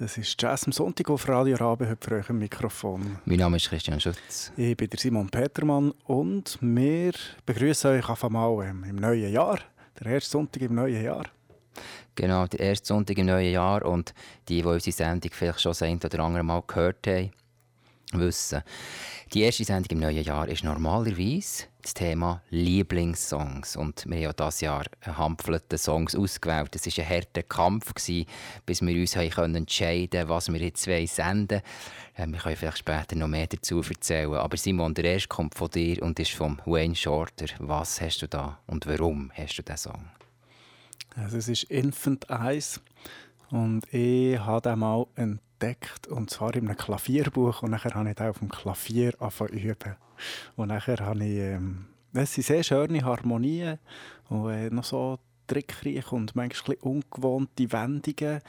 Das ist Jazz am Sonntag auf Radio Rabe, heute für euch im Mikrofon. Mein Name ist Christian Schütz. Ich bin der Simon Petermann und wir begrüßen euch auf einmal im neuen Jahr, der erste Sonntag im neuen Jahr. Genau, der erste Sonntag im neuen Jahr und die, die unsere Sendung vielleicht schon das ein oder andere Mal gehört haben, wissen, die erste Sendung im neuen Jahr ist normalerweise das Thema Lieblingssongs. Und wir haben ja dieses Jahr hampfelte Songs ausgewählt. Es war ein harter Kampf, gewesen, bis wir uns haben entscheiden konnten, was wir jetzt senden wollen. Wir können vielleicht später noch mehr dazu erzählen. Aber Simon, der erste kommt von dir und ist von Wayne Shorter. Was hast du da und warum hast du diesen Song? Also es ist Infant Eyes und ich habe den mal entdeckt und zwar in einem Klavierbuch und nachher habe ich auf dem Klavier angefangen üben und nachher habe ich ähm, es sind sehr schöne Harmonien und äh, noch so trickreich und manchmal ungewohnte Wendungen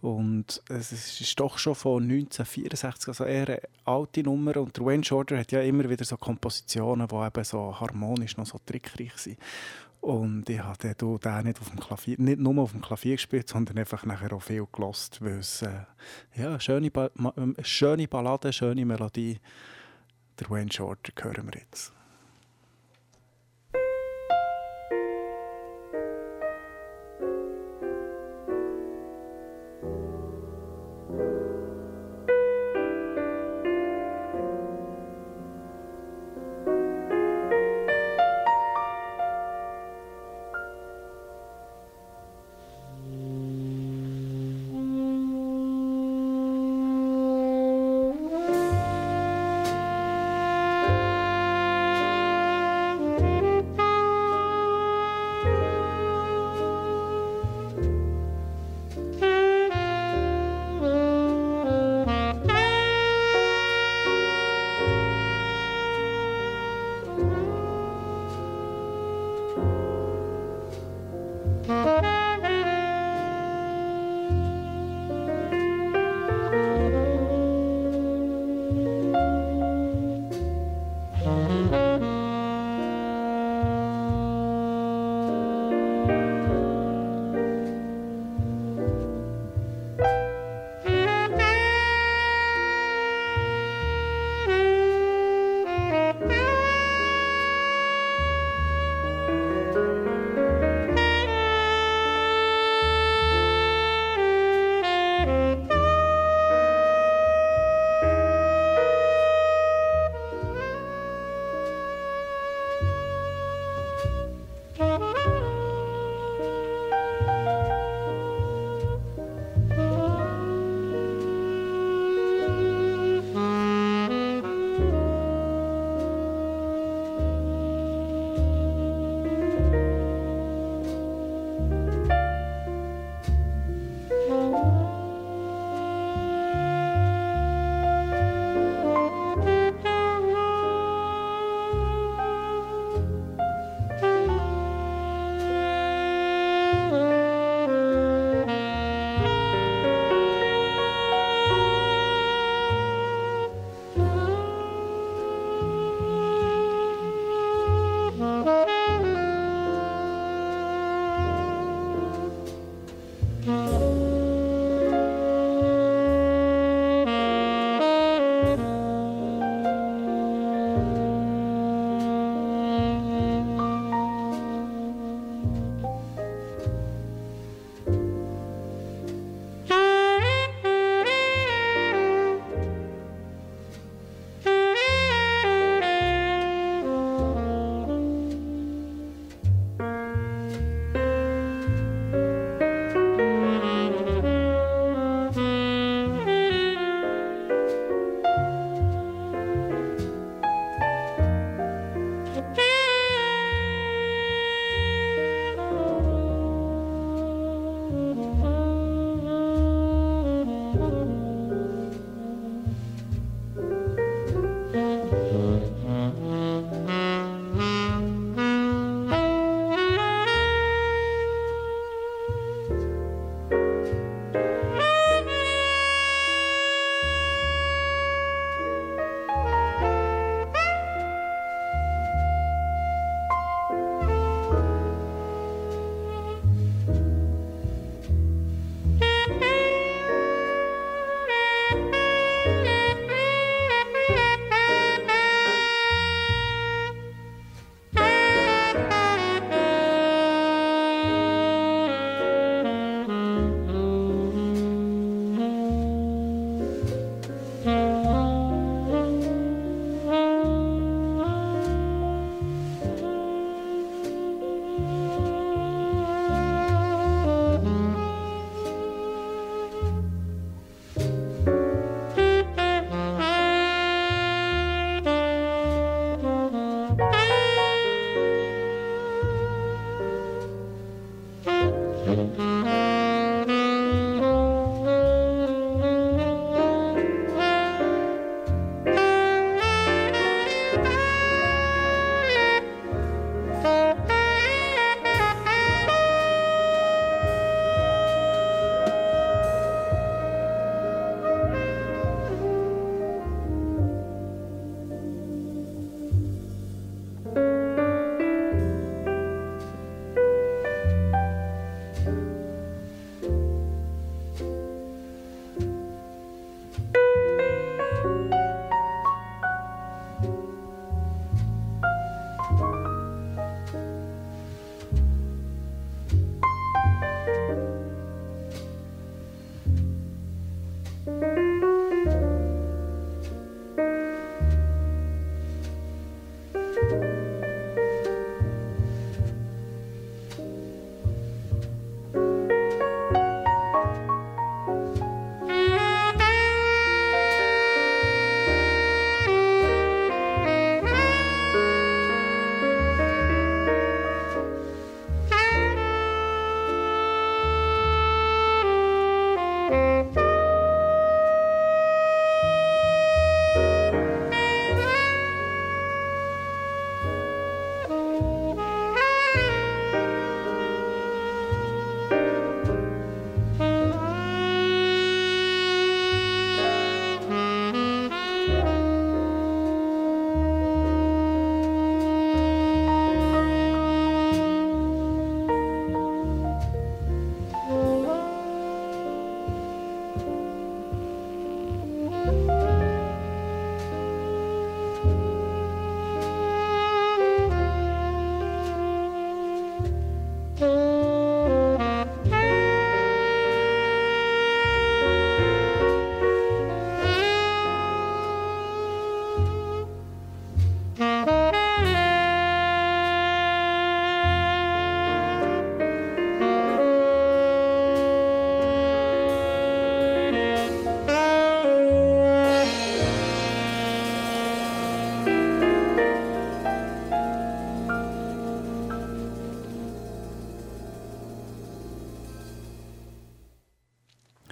und es ist doch schon von 1964, also eher eine alte Nummer und der Wayne Shorter hat ja immer wieder so Kompositionen, die eben so harmonisch noch so trickreich sind und ich habe den nicht, auf dem Klavier, nicht nur auf dem Klavier gespielt, sondern einfach nachher auch viel gelost, weil es äh, ja, schöne, ba schöne Ballade, schöne Melodie. Der Wayne Shorter hören wir jetzt.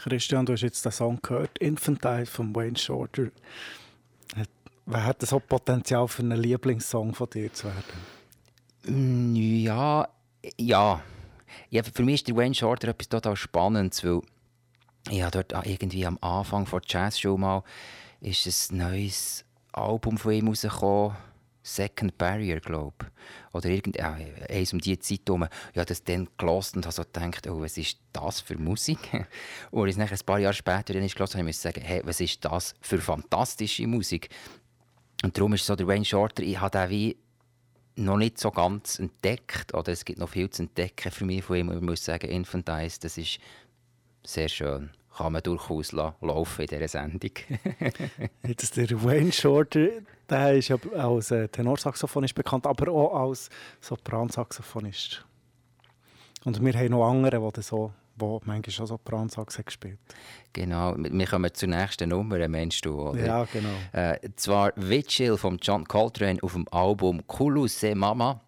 Christian, du hast jetzt den Song gehört, Infantile von Wayne Shorter. Wer hat so Potenzial für einen Lieblingssong von dir zu werden? Mm, ja, ja. ja für mich ist der Wayne Shorter etwas total Spannendes, weil ja, dort irgendwie am Anfang der Jazzshow mal ist ein neues Album von ihm rausgekommen Second Barrier, glaube. Oder irgend, ja, eins um diese Zeit herum. Ja, das dann gelost und habe so gedacht, oh, was ist das für Musik? und ich ein paar Jahre später dann ist habe ich sagen, hey, was ist das für fantastische Musik? Und darum ist so der Wayne Shorter, ich habe den wie noch nicht so ganz entdeckt, oder es gibt noch viel zu entdecken für mich von ihm. Ich muss sagen, Infant Eyes, das ist sehr schön kann man durchaus laufen in dieser Sendung. Jetzt der Wayne Shorter, der ist ja als äh, Tenorsaxophonist bekannt, aber auch als Sopransaxophonist. Und wir haben noch andere, die so wo manchmal schon Sopransax gespielt Genau, wir kommen zur nächsten Nummer, meinst du, oder? Ja, genau. Äh, zwar Vigil von John Coltrane auf dem Album Kulu Se Mama.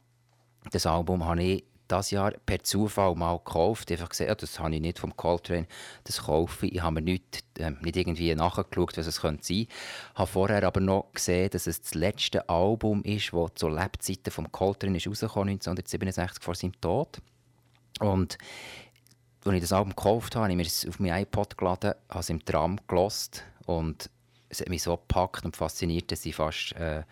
Das Album habe ich das Jahr per Zufall mal gekauft. Einfach gesehen, das habe ich nicht vom Coltrane, das kaufe ich. Ich habe mir nicht, äh, nicht irgendwie nachgeschaut, was es könnte sein. Ich habe vorher aber noch gesehen, dass es das letzte Album ist, das zur Lebzeiten vom Coltrane ist rausgekommen, 1967 vor seinem Tod. Und als ich das Album gekauft habe, habe ich mir es auf mein iPod geladen, habe es im Tram gelost und es hat mich so gepackt und fasziniert, dass ich fast äh,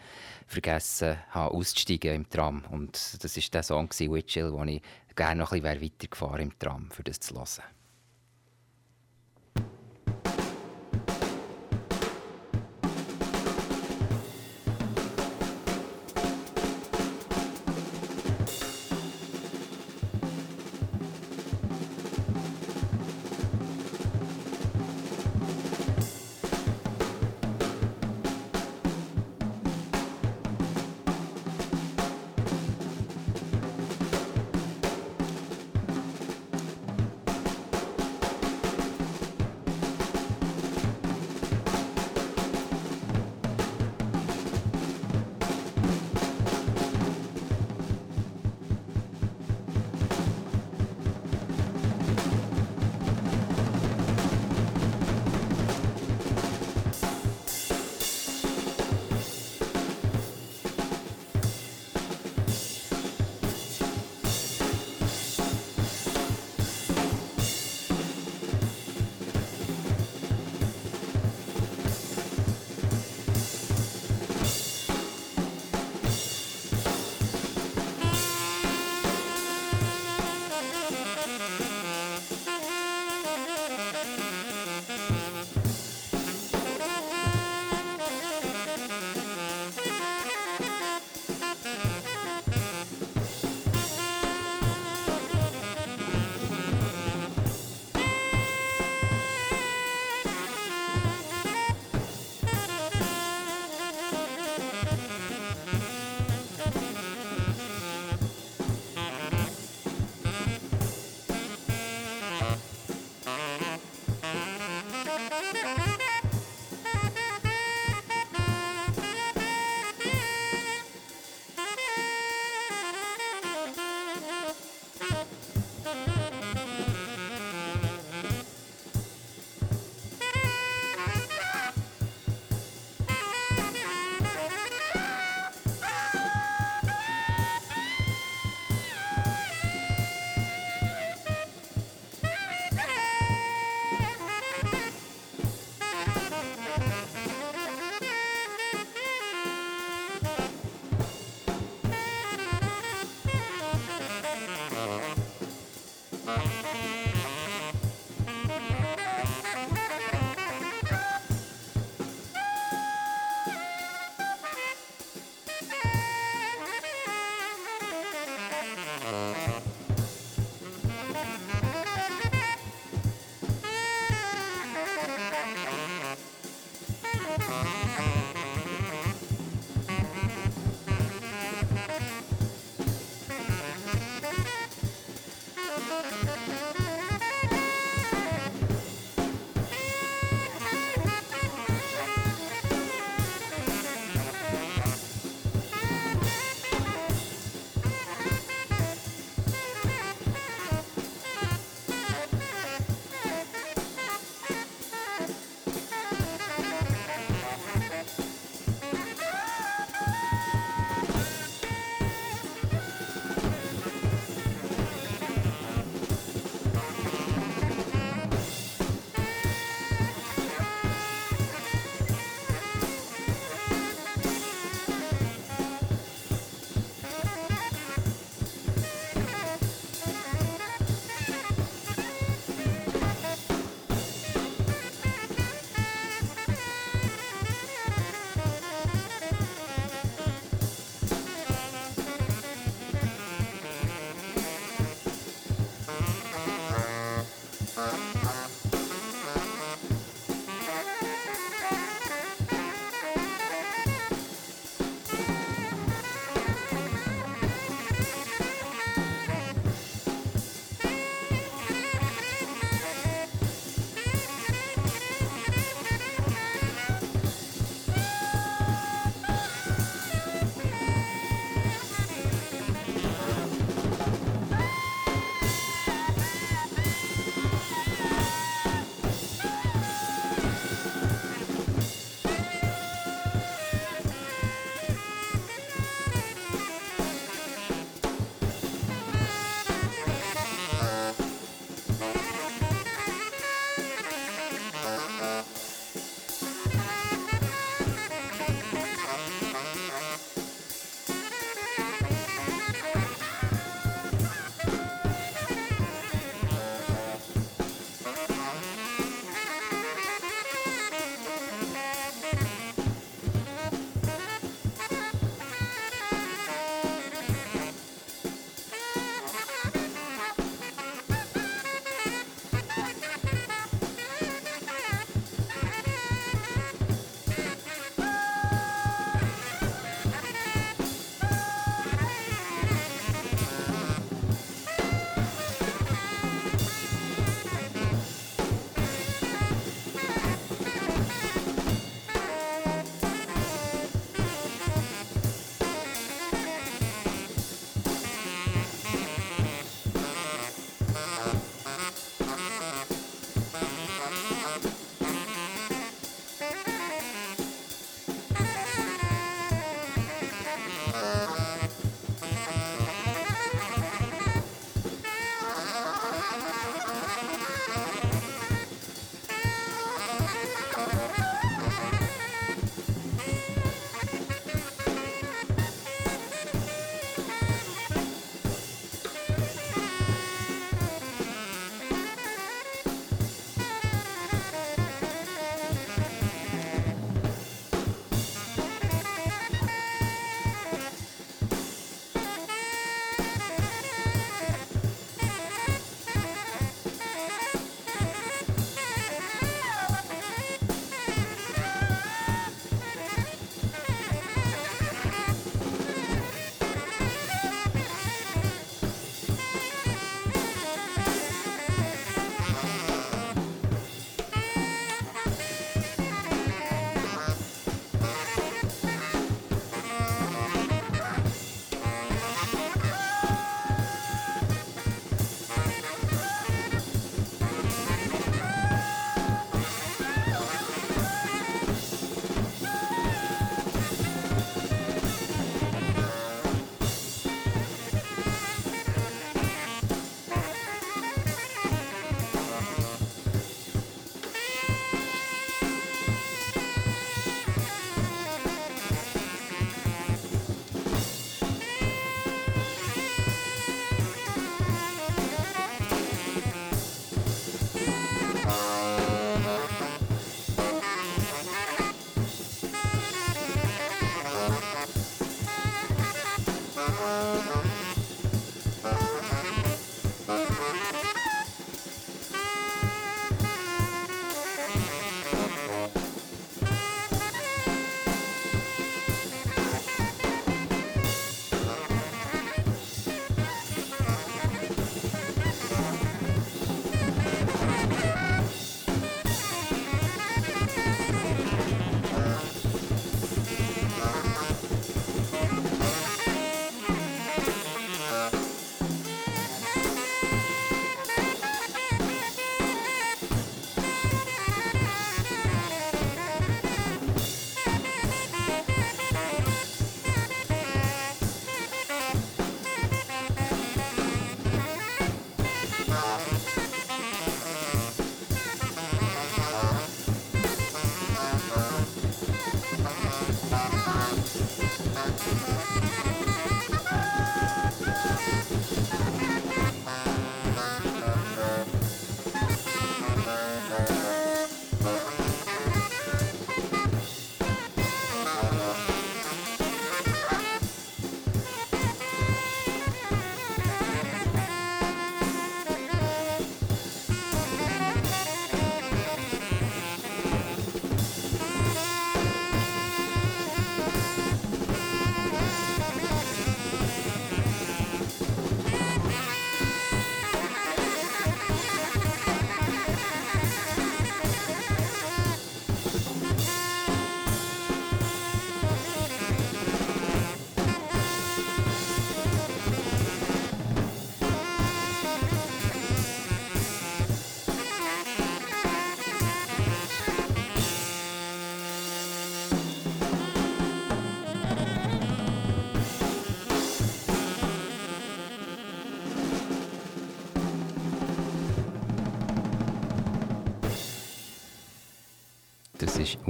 vergessen habe, auszusteigen im Tram. Und das war der Song, Witchill, wo ich gerne noch ein bisschen weitergefahren im Tram, für das zu hören.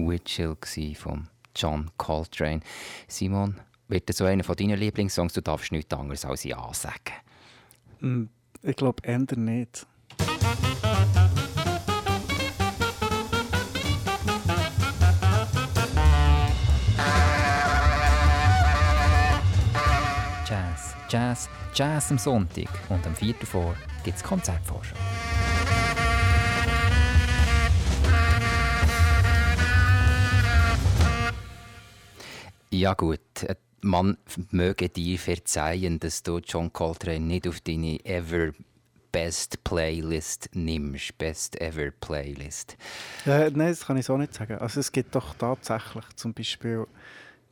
Witchill von John Coltrane. Simon, wird das so einer von deinen Lieblingssongs? Du darfst nichts anderes als Ja sagen. Hm, ich glaube, ändert nicht. Jazz, Jazz, Jazz am Sonntag und am 4. vor gibt es Konzertvorschau. Ja gut, man möge dir verzeihen, dass du John Coltrane nicht auf deine Ever Best Playlist nimmst. Best Ever Playlist. Äh, nein, das kann ich so nicht sagen. Also es gibt doch tatsächlich zum Beispiel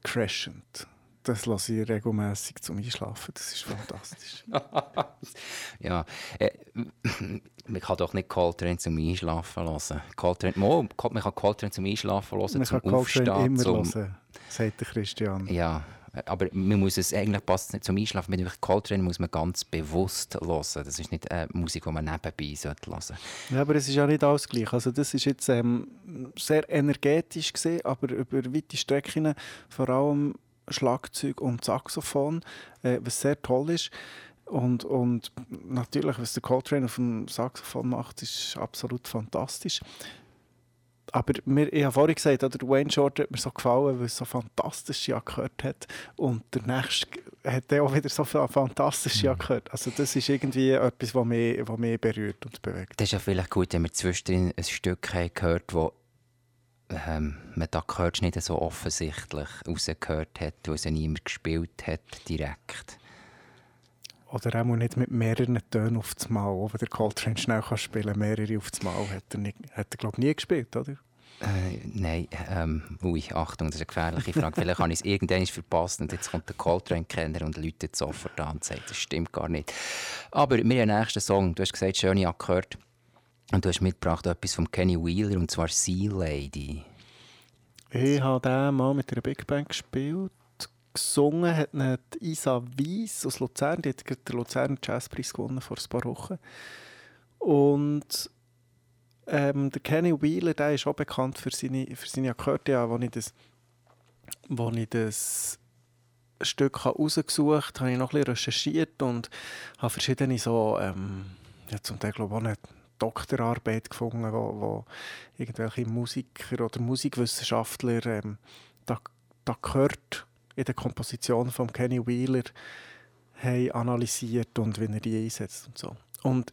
Crescent. Das lasse ich regelmäßig zum Einschlafen. Das ist fantastisch. ja, äh, man kann doch nicht Coltrane zum Einschlafen hören. Coltrane, man kann Coltrane zum Einschlafen hören, man zum kann Aufstehen. immer zum, hören, sagt der Christian. Ja, aber man muss es eigentlich passt nicht zum Einschlafen. Mit Coltrane muss man ganz bewusst hören. Das ist nicht eine Musik, die man nebenbei sollte hören. Ja, aber es ist ja nicht alles gleich. Also das ist jetzt ähm, sehr energetisch gesehen, aber über weite Strecken vor allem Schlagzeug und Saxophon, äh, was sehr toll ist. Und, und natürlich, was der Coltrane auf dem Saxophon macht, ist absolut fantastisch. Aber mir, ich habe vorhin gesagt, der Wayne Shorter hat mir so gefallen, weil es so fantastische gehört hat. Und der nächste hat auch wieder so fantastische mhm. gehört. Also das ist irgendwie etwas, was mich, was mich berührt und bewegt. Das ist ja vielleicht gut, wenn wir zwischendrin ein Stück haben gehört haben, ähm, man da gehört nicht so offensichtlich rausgehört hat, weil es niemand gespielt hat direkt. Oder auch nicht mit mehreren Tönen auf das Mal. Auch wenn der Coltrane schnell kann spielen kann, mehrere auf das Mal, hat er, nicht, hat er glaube nie gespielt, oder? Äh, nein, ähm, ui, Achtung, das ist eine gefährliche Frage. Vielleicht habe ich es irgendwann verpasst und jetzt kommt der Coltrane-Kenner und läutet sofort an und sagt, das stimmt gar nicht. Aber wir haben den nächsten Song. Du hast gesagt, schöne gehört. Und du hast mitgebracht etwas von Kenny Wheeler, und zwar Sea Lady. Ich habe den mal mit einer Big Band gespielt. Gesungen hat Isa Weiss aus Luzern. Die hat den Luzerner Jazzpreis gewonnen vor ein paar Wochen. Und ähm, der Kenny Wheeler der ist auch bekannt für seine, für seine Akkorde. Ja, als ich das, wo ich das Stück rausgesucht habe, habe ich noch ein bisschen recherchiert und habe verschiedene so, ähm, ja, zum Teil glaube ich auch nicht Doktorarbeit gefunden, wo, wo irgendwelche Musiker oder Musikwissenschaftler ähm, da, da gehört in der Komposition von Kenny Wheeler haben analysiert und wie er die einsetzt und so. Und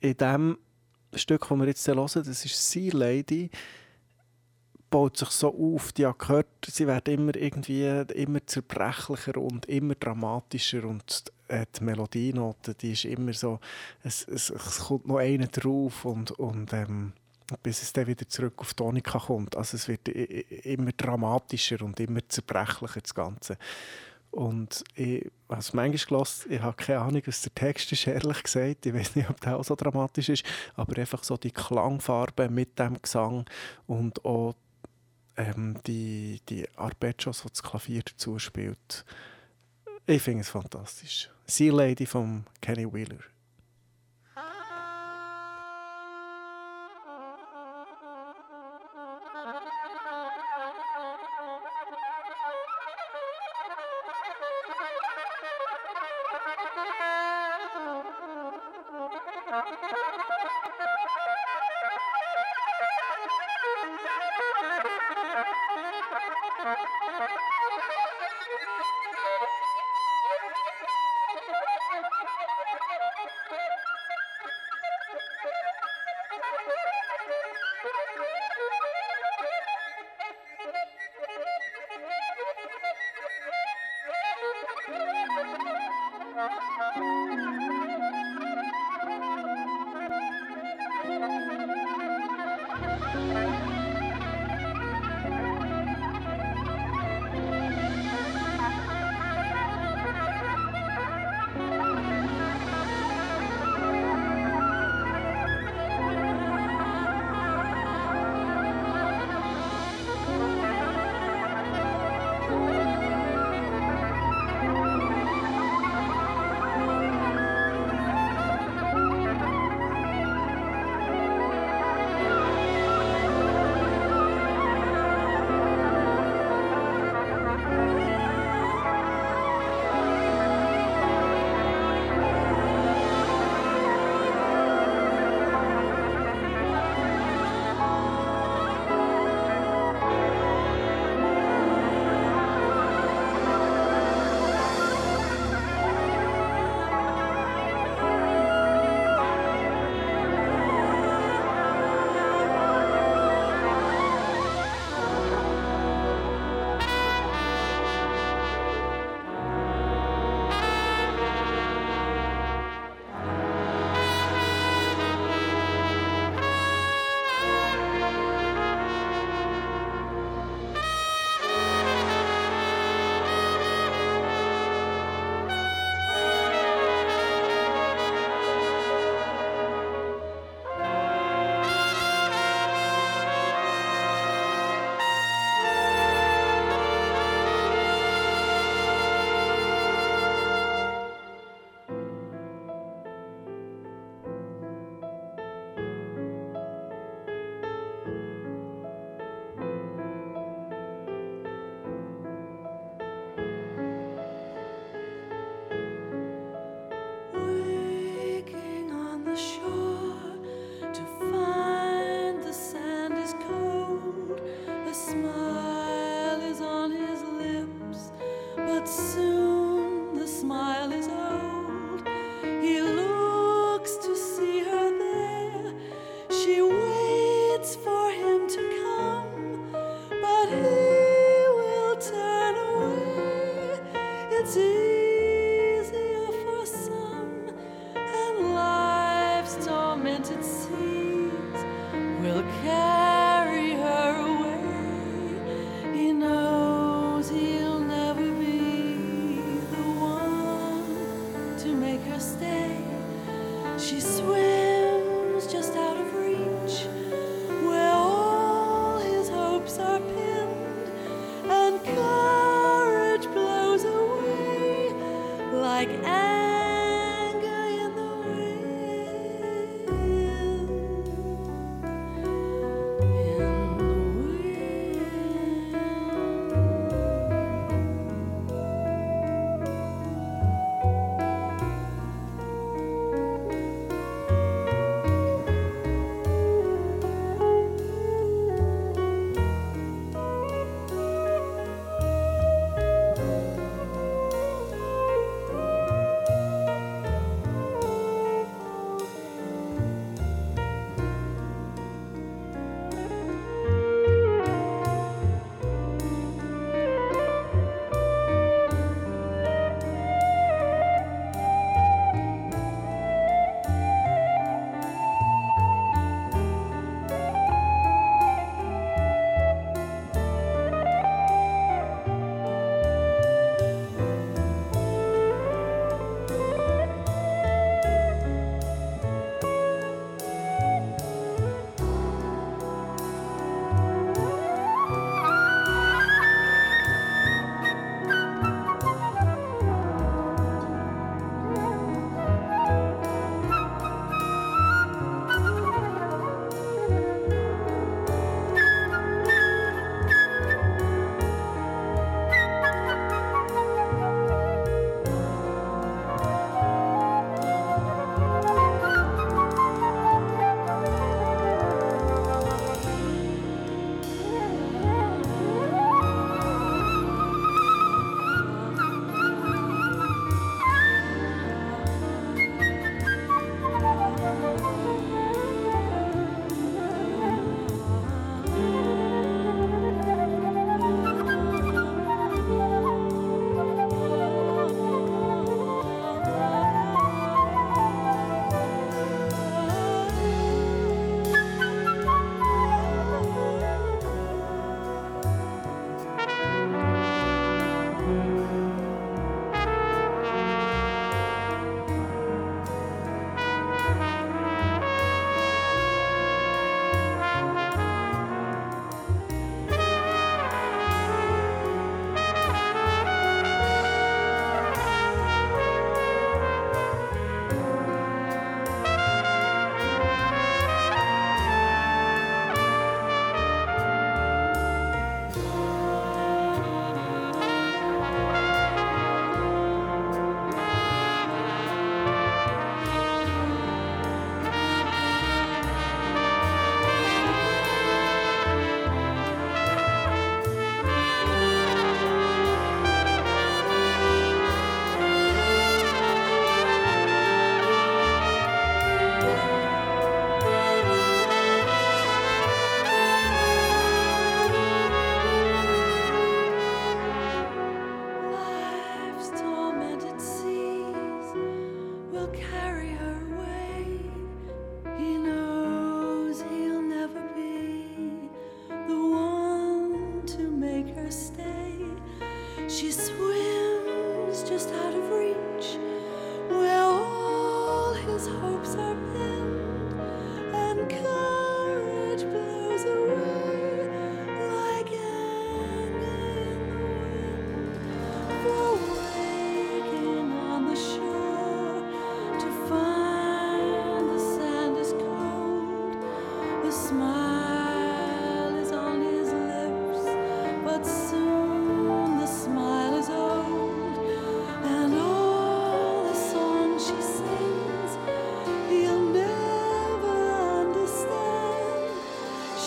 in dem Stück, das wir jetzt hören, das ist «Sea Lady», baut sich so auf, die gehört, sie werden immer irgendwie immer zerbrechlicher und immer dramatischer und äh, die Melodienote, die ist immer so, es, es, es kommt noch einer drauf und, und ähm, bis es dann wieder zurück auf Tonika kommt. Also es wird immer dramatischer und immer zerbrechlicher, das Ganze. Und ich habe es manchmal gehört, ich habe keine Ahnung, was der Text ist, ehrlich gesagt. Ich weiß nicht, ob der auch so dramatisch ist, aber einfach so die Klangfarbe mit dem Gesang und auch ähm, die, die Arpeggios, die das Klavier dazu spielt. Ich finde es fantastisch. Sea Lady von Kenny Wheeler.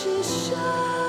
只剩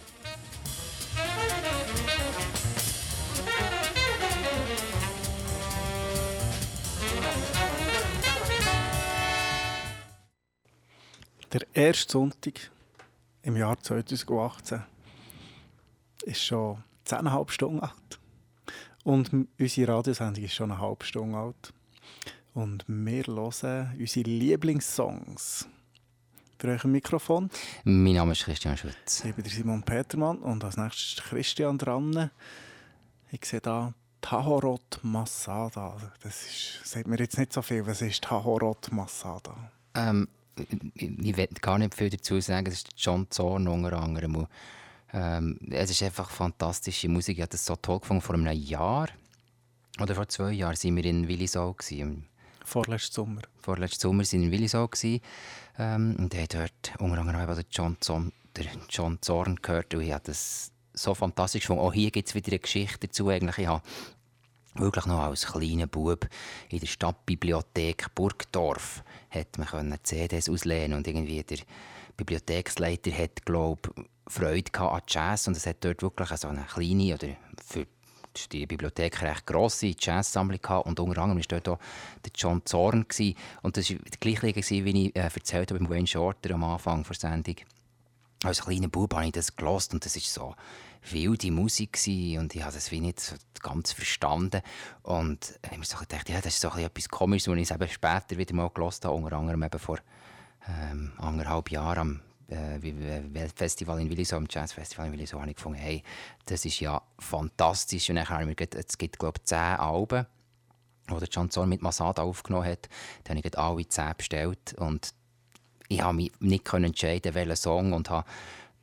Der erste Sonntag im Jahr 2018 ist schon 10,5 Stunden alt. Und unsere Radiosendung ist schon eine halbe Stunde alt. Und wir hören unsere Lieblingssongs. Für euch ein Mikrofon. Mein Name ist Christian Schütz. Ich bin Simon Petermann und als nächstes ist Christian dran. Ich sehe da Tahorot Masada. Das ist, sagt mir jetzt nicht so viel. Was ist Tahorot Masada? Ähm, ich will gar nicht viel dazu sagen. Es ist John Zorn unter anderem. Ähm, es ist einfach fantastische Musik. Ich habe das so toll gefunden. Vor einem Jahr oder vor zwei Jahren waren wir in Willisau. Vorletzten Sommer. Vorletzten Sommer waren wir in Willisau. Ähm, und ich habe dort unter anderem den John, Zorn, der John Zorn gehört. Und ich habe das so fantastisch gefunden. Auch hier gibt es wieder eine Geschichte dazu. Eigentlich, ich habe wirklich noch als kleiner Bub in der Stadtbibliothek Burgdorf hat man CDs auslehnen und irgendwie der Bibliotheksleiter hat glaube Freude an Jazz und es hat dort wirklich so eine kleine oder für die Bibliothek recht grosse Jazzsammlung gehabt und unter anderem war dort auch der John Zorn gewesen. und das war gleich wie ich äh, erzählt habe mit Wayne Shorter am Anfang der Sendung. Als kleiner Bub habe ich das gelost und das ist so wilde Musik und ich habe das wie nicht so ganz verstanden. Und ich habe mir so gedacht, ja, das ist so etwas Komisches, als ich es später wieder mal gelesen habe, unter anderem eben vor ähm, anderthalb Jahren am äh, in Willisau, am Jazzfestival in Willisau, habe ich gefunden, hey, das ist ja fantastisch. Und dann habe ich mir gedacht, es gibt, glaube ich, zehn Alben, die der Chanson mit Masada aufgenommen hat. Dann habe ich alle zehn bestellt und ich habe mich nicht entscheiden welchen Song und habe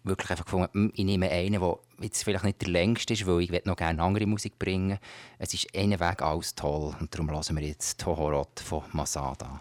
wirklich einfach gefunden, hm, ich nehme einen, der jetzt vielleicht nicht der längste ist, weil ich noch gerne andere Musik bringen Es ist einen Weg alles toll und darum hören wir jetzt Tohorot von Masada.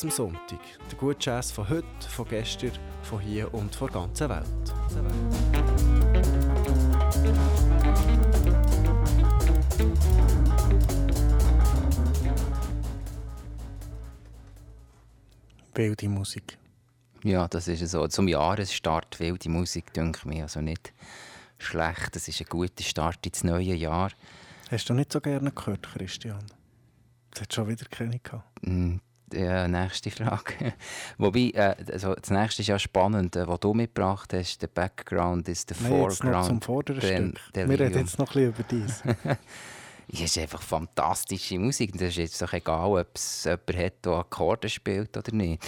Jazz am Sonntag. Der gute Jazz von heute, von gestern, von hier und von der ganzen Welt. Wilde Musik. Ja, das ist so. Zum Jahresstart wilde Musik, denke ich mir. Also nicht schlecht. Das ist ein guter Start ins neue Jahr. Hast du nicht so gerne gehört, Christian? Das hat schon wieder keine gehabt. Mm, ja, nächste Frage. Wobei, äh, also das nächste ist ja spannend, äh, was du mitgebracht hast. Der Background ist der Nein, Foreground. Jetzt noch zum vorderen Stück. Wir reden jetzt noch ein bisschen über dies. Es ist einfach fantastische Musik. Das ist jetzt doch egal, ob es jemand hat, der Akkorde spielt oder nicht.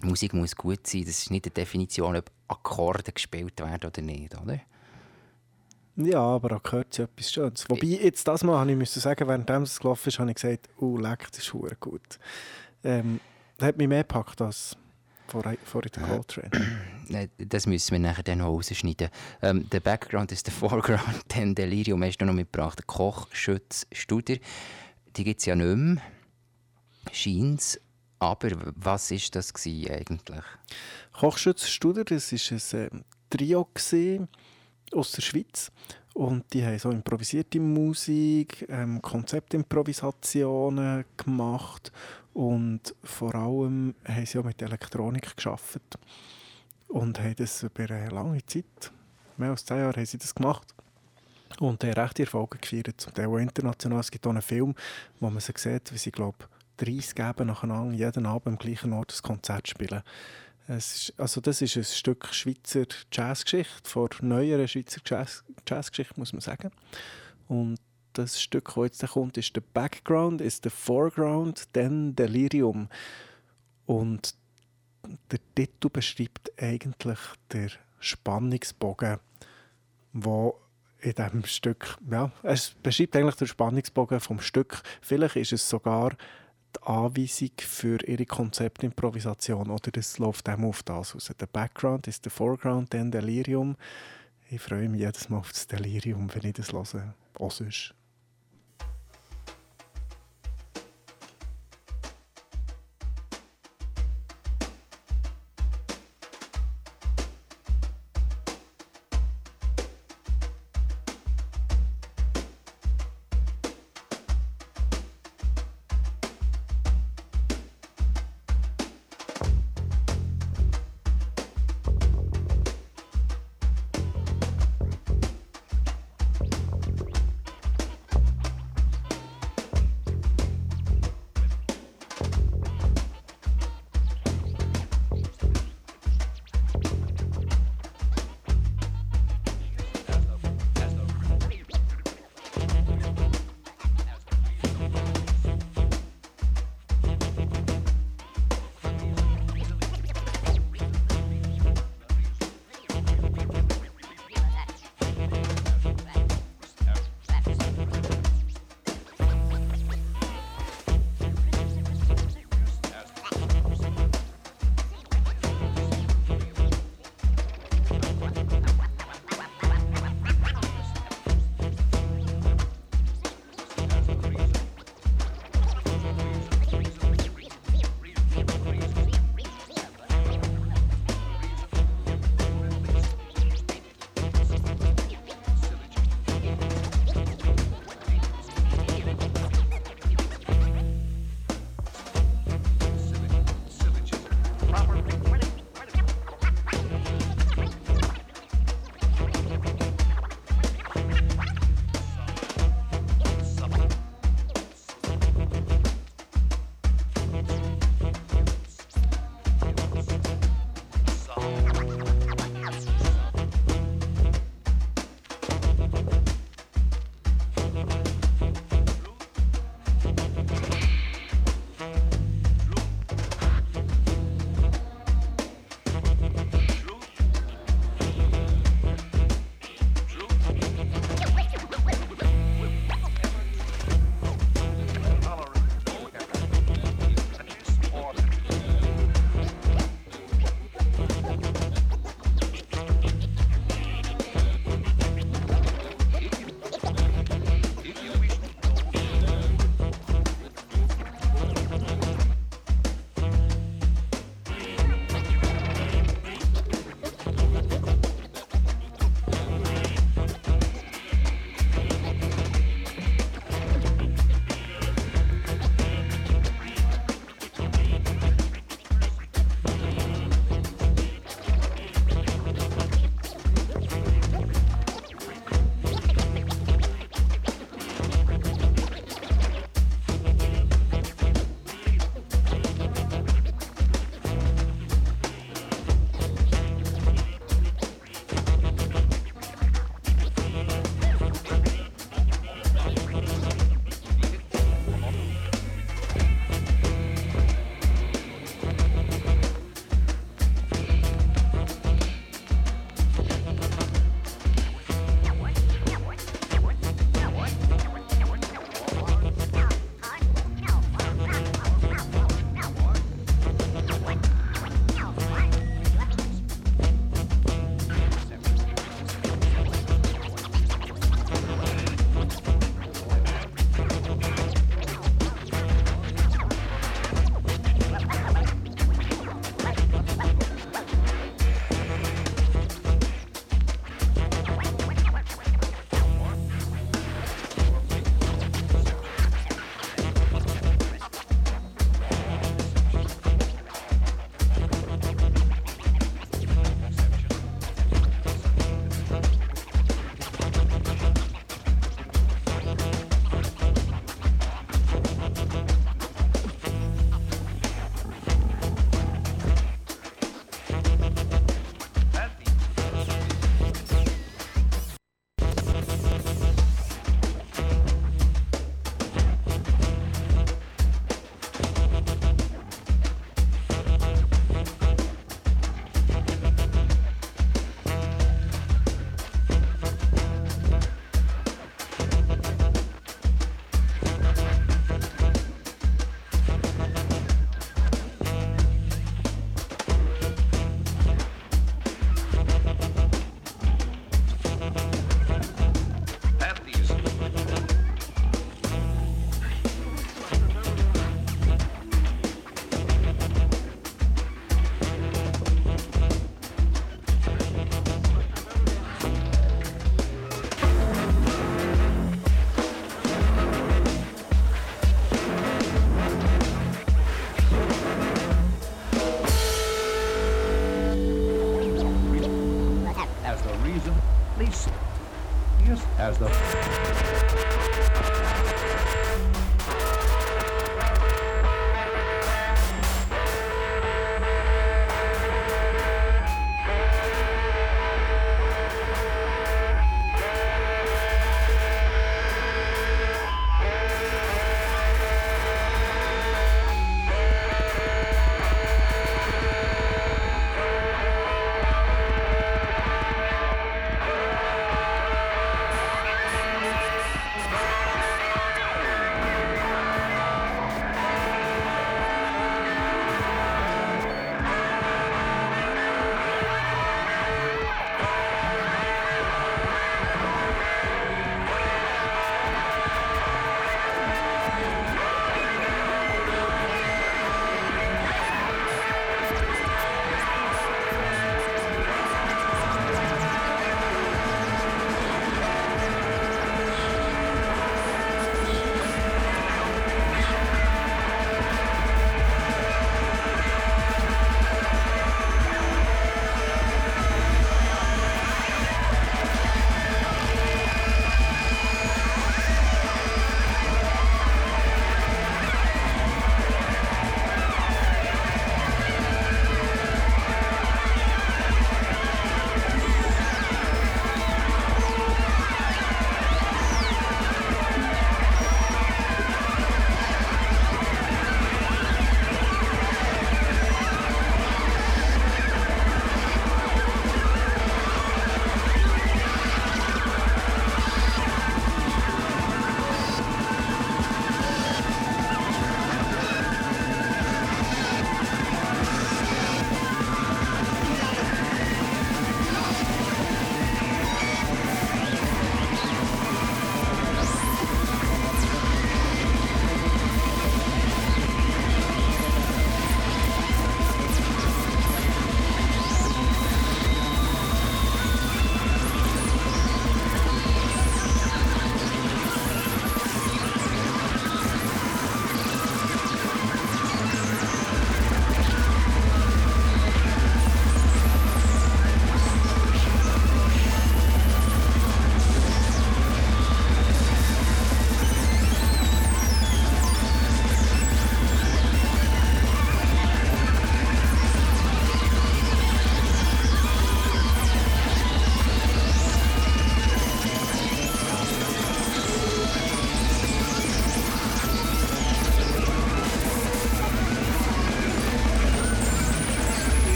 Musik muss gut sein. Das ist nicht eine Definition, ob Akkorde gespielt werden oder nicht, oder? Ja, aber auch gehört ja etwas Schönes. Wobei, jetzt das Mal ich müssen sagen, während es gelaufen ist, habe ich gesagt, oh, leck, das ist gut. Ähm, das hat mich mehr gepackt als vor, vor der Coltrane. Das müssen wir nachher dann noch rausschneiden. Ähm, der Background ist der Foreground, dann Delirium hast du noch mitgebracht. Der Kochschütz Studer, die gibt es ja nicht mehr. Scheint Aber was war das eigentlich? Kochschütz Studer, das war ein äh, Trio aus der Schweiz. Und die haben so improvisierte Musik, ähm, Konzeptimprovisationen gemacht und vor allem haben sie auch mit Elektronik geschafft und haben das über eine lange Zeit, mehr als zehn Jahre, haben sie das gemacht und haben recht Erfolge gefeiert. Zum Teil auch international. Es gibt auch einen Film, wo man sie sieht, wie sie, glaube 30 geben nacheinander jeden Abend am gleichen Ort ein Konzert spielen. Es ist, also das ist ein Stück Schweizer Jazzgeschichte, von neuerer Schweizer Jazz, Jazzgeschichte, muss man sagen. Und das Stück, das jetzt kommt, ist der Background, ist der Foreground, dann Delirium. Und der Titel beschreibt eigentlich den Spannungsbogen, wo in diesem Stück, ja, es beschreibt eigentlich den Spannungsbogen vom Stück. Vielleicht ist es sogar die Anweisung für ihre Konzeptimprovisation oder das läuft dem auf das raus. Der Background ist der Foreground, dann Delirium. Ich freue mich jedes Mal auf das Delirium, wenn ich das höre. Auch sonst.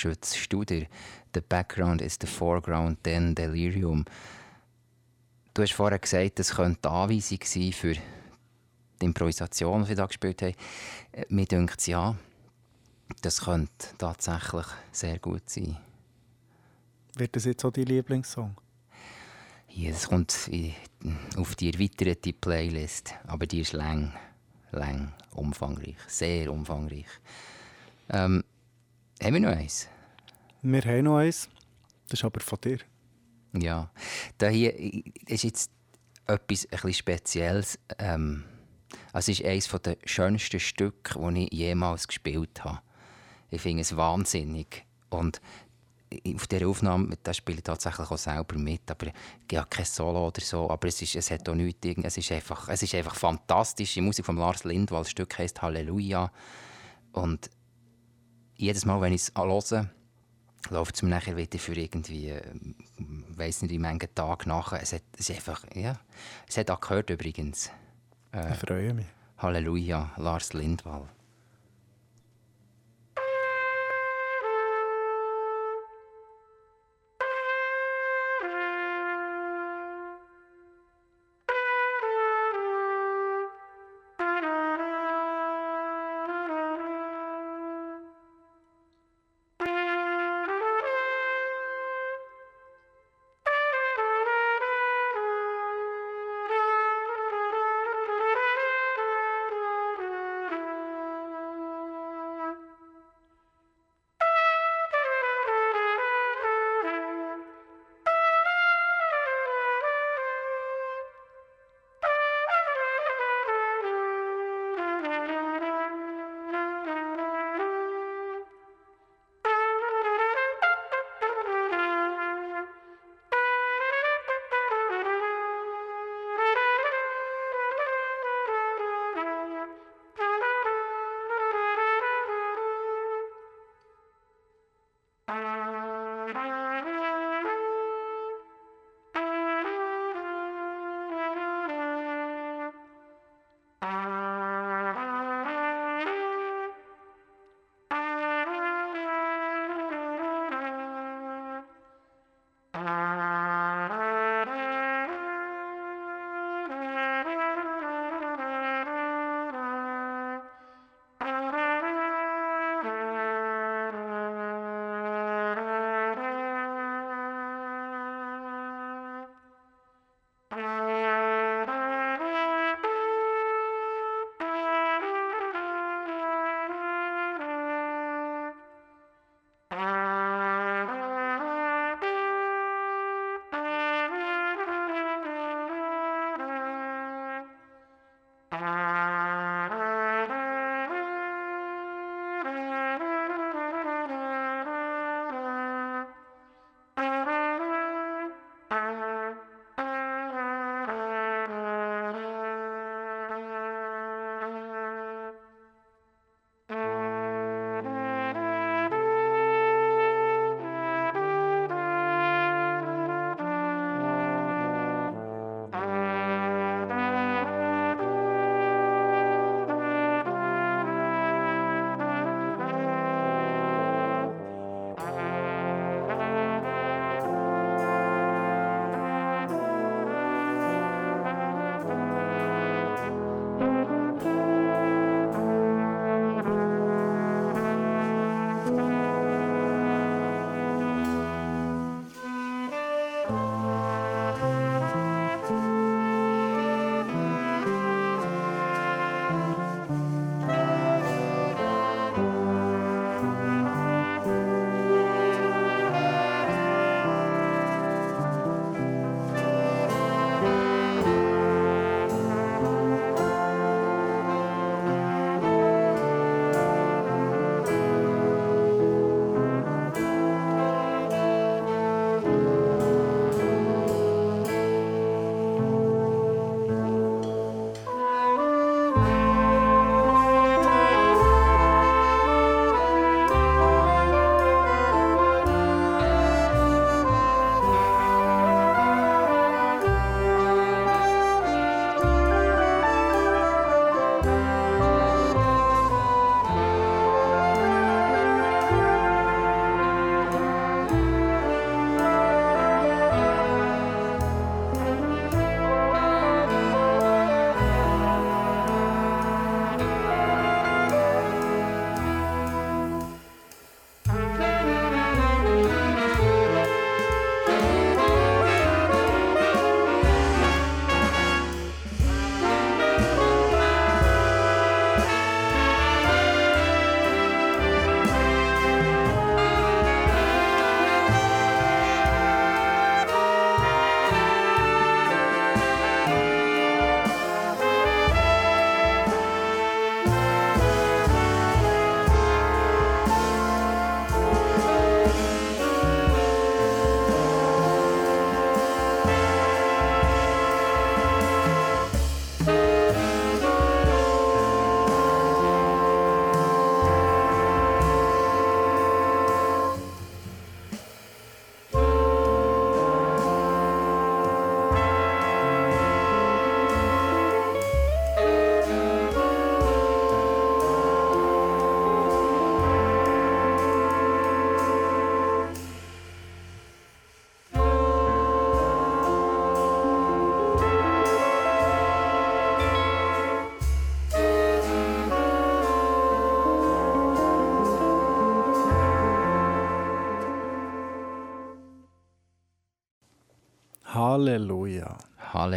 Koch schützt Studer. The background is the foreground, then delirium. Du hast vorher gesagt, das könnte die Anweisung sein für die Improvisation, die wir da gespielt haben. Äh, mir denkt ja, das könnte tatsächlich sehr gut sein. Wird das jetzt auch dein Lieblingssong? Ja, das kommt auf die erweiterte Playlist, aber die ist lang, lang, umfangreich, sehr umfangreich. Ähm, haben wir noch eins? Wir haben noch eins. Das ist aber von dir. Ja, da hier ist jetzt etwas ein Spezielles. Ähm, es ist eines der schönsten Stücke, die ich jemals gespielt habe. Ich finde es wahnsinnig. Und auf dieser Aufnahme, da spiele ich tatsächlich auch selber mit, aber ich habe kein Solo oder so, aber es, ist, es hat auch nichts, es ist einfach, es ist einfach fantastische Musik von Lars Lindwall, das Stück heisst Halleluja und jedes Mal, wenn ich es höre, läuft es mir nachher wieder für irgendwie, äh, weiß nicht wie viele Tage nach. Es hat, es einfach, ja, es hat auch gehört übrigens. Äh, ich freue mich. Halleluja, Lars Lindwall.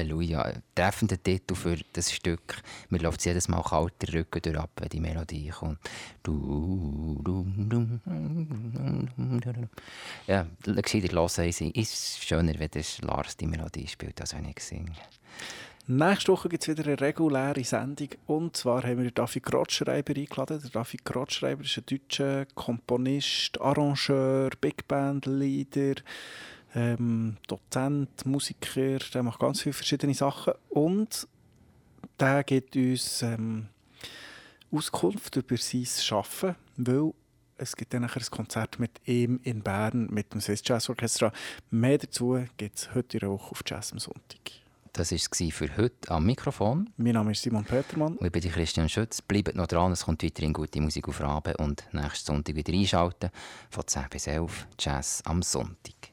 Halleluja. Treffender Titel für das Stück. Mir läuft jedes Mal kalt der Rücken durch ab, wenn die Melodie kommt. Ja, gescheiter hören. Es ist schöner, wenn das Lars die Melodie spielt, als wenn ich singe. Nächste Woche gibt es wieder eine reguläre Sendung. Und zwar haben wir David Grotschreiber eingeladen. Der David Grotschreiber ist ein deutscher Komponist, Arrangeur, Big Band Leader, ähm, Dozent, Musiker. Der macht ganz viele verschiedene Sachen. Und der gibt uns ähm, Auskunft über sein Arbeiten, weil es gibt dann ein Konzert mit ihm in Bern mit dem Swiss Jazz Orchestra. Mehr dazu gibt es heute in der Woche auf Jazz am Sonntag. Das war es für heute am Mikrofon. Mein Name ist Simon Petermann. Und ich bin Christian Schütz. Bleibt noch dran, es kommt weiterhin gute Musik auf Rabe und nächsten Sonntag wieder einschalten. Von 10 bis 11 Jazz am Sonntag.